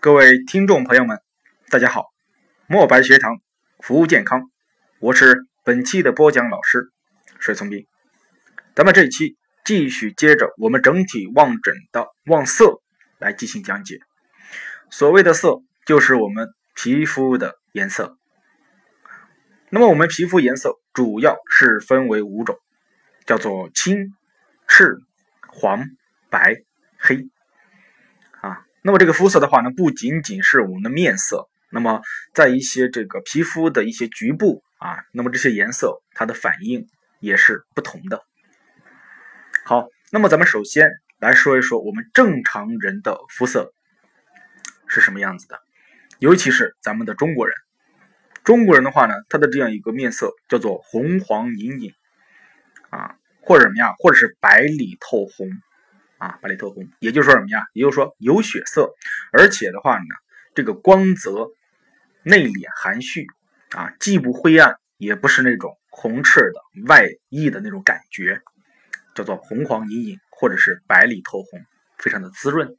各位听众朋友们，大家好！墨白学堂服务健康，我是本期的播讲老师水从斌。咱们这一期继续接着我们整体望诊的望色来进行讲解。所谓的色，就是我们皮肤的颜色。那么我们皮肤颜色主要是分为五种，叫做青、赤、黄、白、黑。那么这个肤色的话呢，不仅仅是我们的面色，那么在一些这个皮肤的一些局部啊，那么这些颜色它的反应也是不同的。好，那么咱们首先来说一说我们正常人的肤色是什么样子的，尤其是咱们的中国人。中国人的话呢，他的这样一个面色叫做红黄隐隐啊，或者什么呀，或者是白里透红。啊，白里透红，也就是说什么呀？也就是说有血色，而且的话呢，这个光泽内敛含蓄啊，既不灰暗，也不是那种红赤的外溢的那种感觉，叫做红黄隐隐，或者是白里透红，非常的滋润。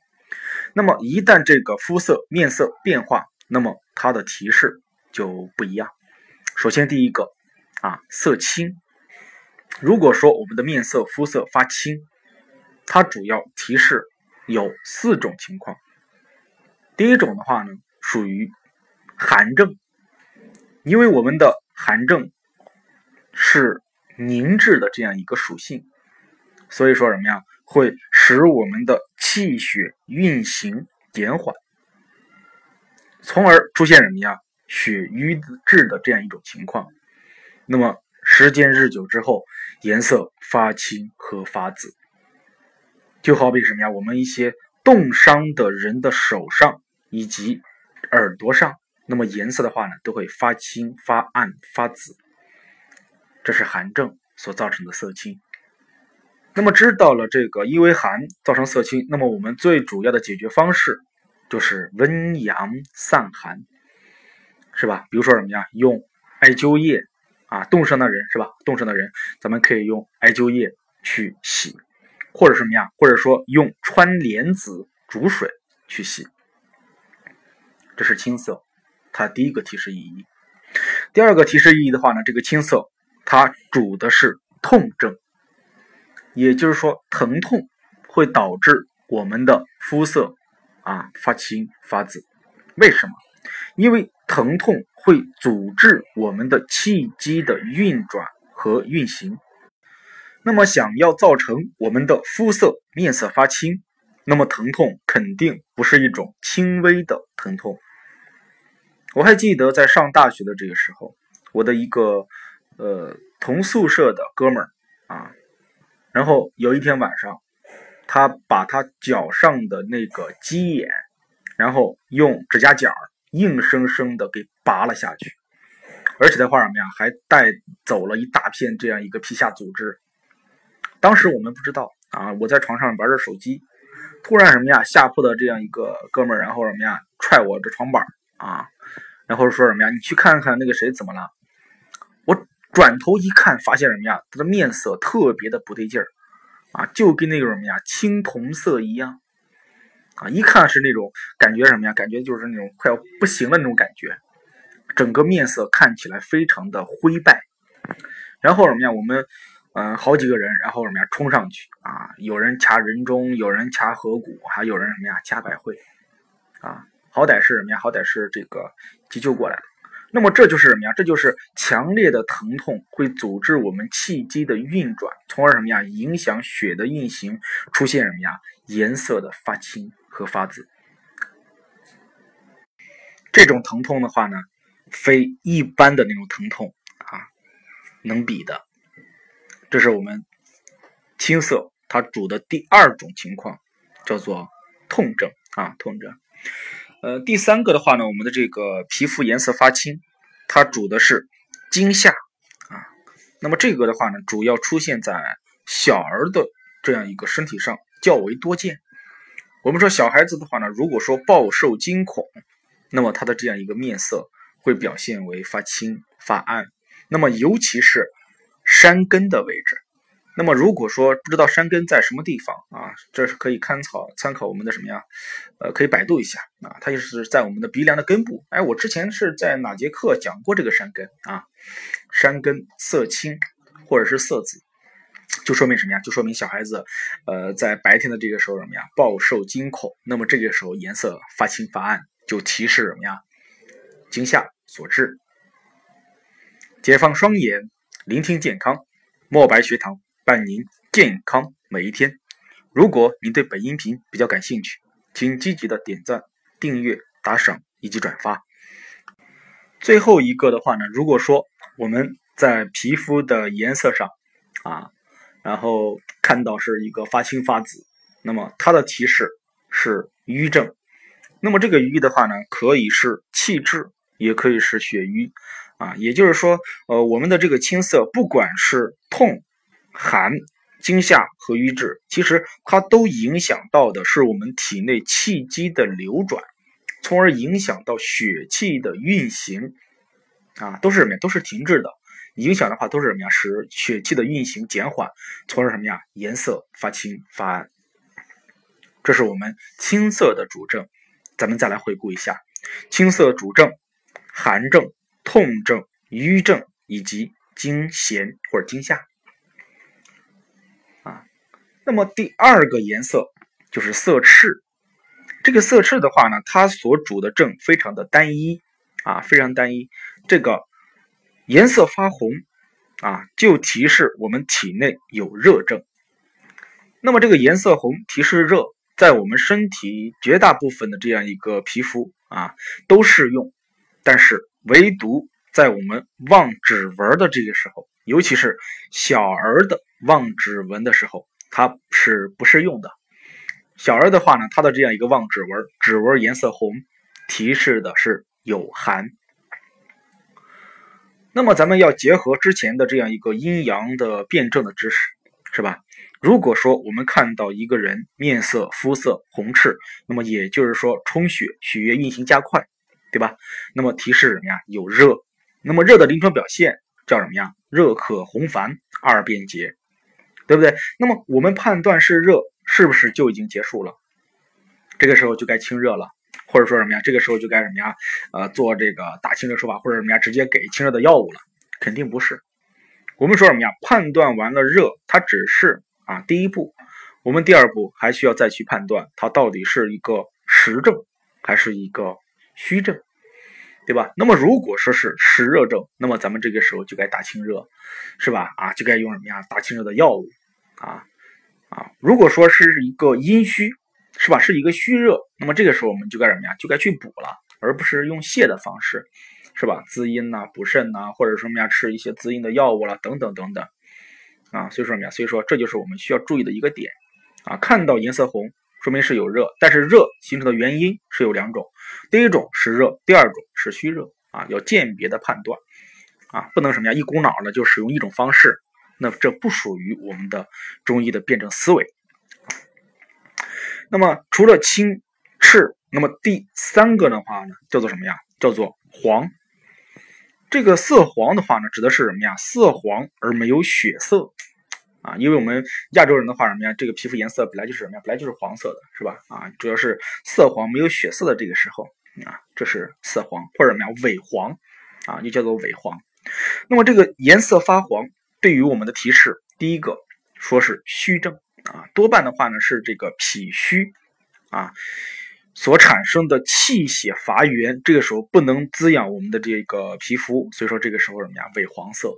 那么一旦这个肤色面色变化，那么它的提示就不一样。首先第一个啊，色青。如果说我们的面色肤色发青，它主要提示有四种情况。第一种的话呢，属于寒症，因为我们的寒症是凝滞的这样一个属性，所以说什么呀，会使我们的气血运行减缓，从而出现什么呀，血瘀滞的这样一种情况。那么时间日久之后，颜色发青和发紫。就好比什么呀？我们一些冻伤的人的手上以及耳朵上，那么颜色的话呢，都会发青、发暗、发紫，这是寒症所造成的色青。那么知道了这个，因为寒造成色青，那么我们最主要的解决方式就是温阳散寒，是吧？比如说什么呀？用艾灸液啊，冻伤的人是吧？冻伤的人，咱们可以用艾灸液去洗。或者什么呀？或者说用川莲子煮水去洗，这是青色，它第一个提示意义。第二个提示意义的话呢，这个青色它主的是痛症，也就是说疼痛会导致我们的肤色啊发青发紫。为什么？因为疼痛会阻滞我们的气机的运转和运行。那么，想要造成我们的肤色面色发青，那么疼痛肯定不是一种轻微的疼痛。我还记得在上大学的这个时候，我的一个呃同宿舍的哥们儿啊，然后有一天晚上，他把他脚上的那个鸡眼，然后用指甲剪硬生生的给拔了下去，而且的话什么呀，还带走了一大片这样一个皮下组织。当时我们不知道啊，我在床上玩着手机，突然什么呀，下铺的这样一个哥们儿，然后什么呀，踹我这床板啊，然后说什么呀，你去看看那个谁怎么了？我转头一看，发现什么呀，他的面色特别的不对劲儿啊，就跟那个什么呀，青铜色一样啊，一看是那种感觉什么呀，感觉就是那种快要不行的那种感觉，整个面色看起来非常的灰败，然后什么呀，我们。嗯，好几个人，然后什么呀，冲上去啊！有人掐人中，有人掐合谷，还有人什么呀，掐百会啊！好歹是什么呀？好歹是这个急救过来了。那么这就是什么呀？这就是强烈的疼痛会阻滞我们气机的运转，从而什么呀？影响血的运行，出现什么呀？颜色的发青和发紫。这种疼痛的话呢，非一般的那种疼痛啊能比的。这是我们青色它主的第二种情况，叫做痛症啊，痛症。呃，第三个的话呢，我们的这个皮肤颜色发青，它主的是惊吓啊。那么这个的话呢，主要出现在小儿的这样一个身体上较为多见。我们说小孩子的话呢，如果说暴受惊恐，那么他的这样一个面色会表现为发青发暗。那么尤其是。山根的位置，那么如果说不知道山根在什么地方啊，这是可以参考参考我们的什么呀？呃，可以百度一下啊，它就是在我们的鼻梁的根部。哎，我之前是在哪节课讲过这个山根啊？山根色青或者是色紫，就说明什么呀？就说明小孩子呃在白天的这个时候什么呀？暴受惊恐，那么这个时候颜色发青发暗，就提示什么呀？惊吓所致。解放双眼，聆听健康，墨白学堂。伴您健康每一天。如果您对本音频比较感兴趣，请积极的点赞、订阅、打赏以及转发。最后一个的话呢，如果说我们在皮肤的颜色上啊，然后看到是一个发青发紫，那么它的提示是瘀症。那么这个瘀的话呢，可以是气滞，也可以是血瘀啊。也就是说，呃，我们的这个青色，不管是痛。寒、惊吓和瘀滞，其实它都影响到的是我们体内气机的流转，从而影响到血气的运行，啊，都是什么呀？都是停滞的。影响的话都是什么呀？使血气的运行减缓，从而什么呀？颜色发青发暗。这是我们青色的主症。咱们再来回顾一下，青色主症：寒症、痛症、瘀症以及惊痫或者惊吓啊。那么第二个颜色就是色赤，这个色赤的话呢，它所主的症非常的单一啊，非常单一。这个颜色发红啊，就提示我们体内有热症。那么这个颜色红提示热，在我们身体绝大部分的这样一个皮肤啊都适用，但是唯独在我们望指纹的这个时候，尤其是小儿的望指纹的时候。它是不适用的。小儿的话呢，他的这样一个望指纹，指纹颜色红，提示的是有寒。那么咱们要结合之前的这样一个阴阳的辩证的知识，是吧？如果说我们看到一个人面色、肤色红赤，那么也就是说充血，血液运行加快，对吧？那么提示什么呀？有热。那么热的临床表现叫什么呀？热可红烦，二便结。对不对？那么我们判断是热，是不是就已经结束了？这个时候就该清热了，或者说什么呀？这个时候就该什么呀？呃，做这个打清热手法，或者什么呀？直接给清热的药物了？肯定不是。我们说什么呀？判断完了热，它只是啊第一步，我们第二步还需要再去判断它到底是一个实症还是一个虚症。对吧？那么如果说是湿热症，那么咱们这个时候就该打清热，是吧？啊，就该用什么呀？打清热的药物啊啊！如果说是一个阴虚，是吧？是一个虚热，那么这个时候我们就该什么呀？就该去补了，而不是用泻的方式，是吧？滋阴呐，补肾呐，或者什么呀？吃一些滋阴的药物了，等等等等啊！所以说什么呀？所以说这就是我们需要注意的一个点啊！看到颜色红。说明是有热，但是热形成的原因是有两种，第一种是热，第二种是虚热啊，要鉴别的判断啊，不能什么呀一股脑的就使用一种方式，那这不属于我们的中医的辩证思维。那么除了青赤，那么第三个的话呢，叫做什么呀？叫做黄。这个色黄的话呢，指的是什么呀？色黄而没有血色。啊，因为我们亚洲人的话，什么呀？这个皮肤颜色本来就是什么呀？本来就是黄色的，是吧？啊，主要是色黄没有血色的这个时候啊，这是色黄或者什么呀？萎黄啊，又叫做萎黄。那么这个颜色发黄，对于我们的提示，第一个说是虚症啊，多半的话呢是这个脾虚啊所产生的气血乏源，这个时候不能滋养我们的这个皮肤，所以说这个时候什么呀？萎黄色。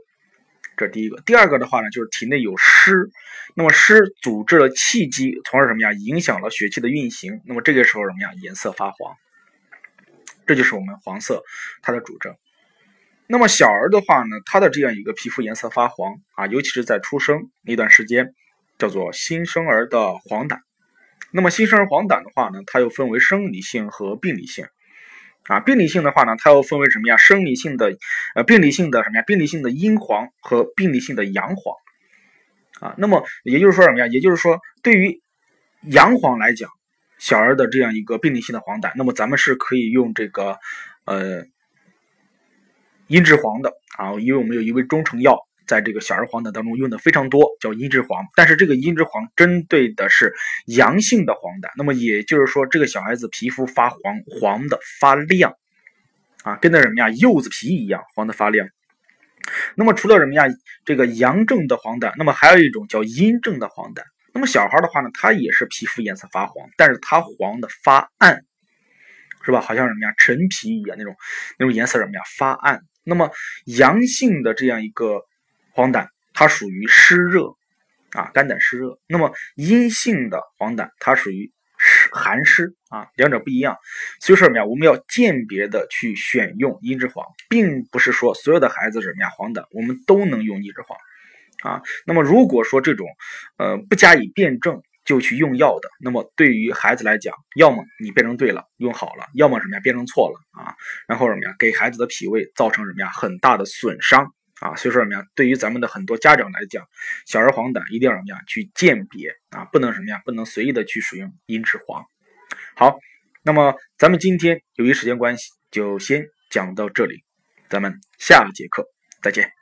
这第一个，第二个的话呢，就是体内有湿，那么湿阻滞了气机，从而什么呀，影响了血气的运行。那么这个时候什么呀，颜色发黄，这就是我们黄色它的主症。那么小儿的话呢，他的这样一个皮肤颜色发黄啊，尤其是在出生那段时间，叫做新生儿的黄疸。那么新生儿黄疸的话呢，它又分为生理性和病理性。啊，病理性的话呢，它又分为什么呀？生理性的，呃，病理性的什么呀？病理性的阴黄和病理性的阳黄。啊，那么也就是说什么呀？也就是说，对于阳黄来讲，小儿的这样一个病理性的黄疸，那么咱们是可以用这个呃茵栀黄的啊，因为我们有一味中成药在这个小儿黄疸当中用的非常多，叫茵栀黄。但是这个茵栀黄针对的是阳性的黄疸，那么也就是说，这个小孩子皮肤发黄，黄的发亮啊，跟那什么呀，柚子皮一样黄的发亮。那么除了什么呀，这个阳症的黄疸，那么还有一种叫阴症的黄疸。那么小孩的话呢，他也是皮肤颜色发黄，但是他黄的发暗，是吧？好像什么呀，陈皮一样那种那种颜色什么呀，发暗。那么阳性的这样一个黄疸，它属于湿热啊，肝胆湿热。那么阴性的黄疸，它属于湿寒湿啊，两者不一样。所以说什么呀，我们要鉴别的去选用茵栀黄，并不是说所有的孩子什么呀黄疸，我们都能用茵栀黄啊。那么如果说这种呃不加以辩证就去用药的，那么对于孩子来讲，要么你辩证对了用好了，要么什么呀辩证错了啊，然后什么呀给孩子的脾胃造成什么呀很大的损伤啊。所以说什么呀，对于咱们的很多家长来讲，小儿黄疸一定要什么呀去鉴别啊，不能什么呀不能随意的去使用茵栀黄。好，那么咱们今天由于时间关系，就先讲到这里，咱们下节课再见。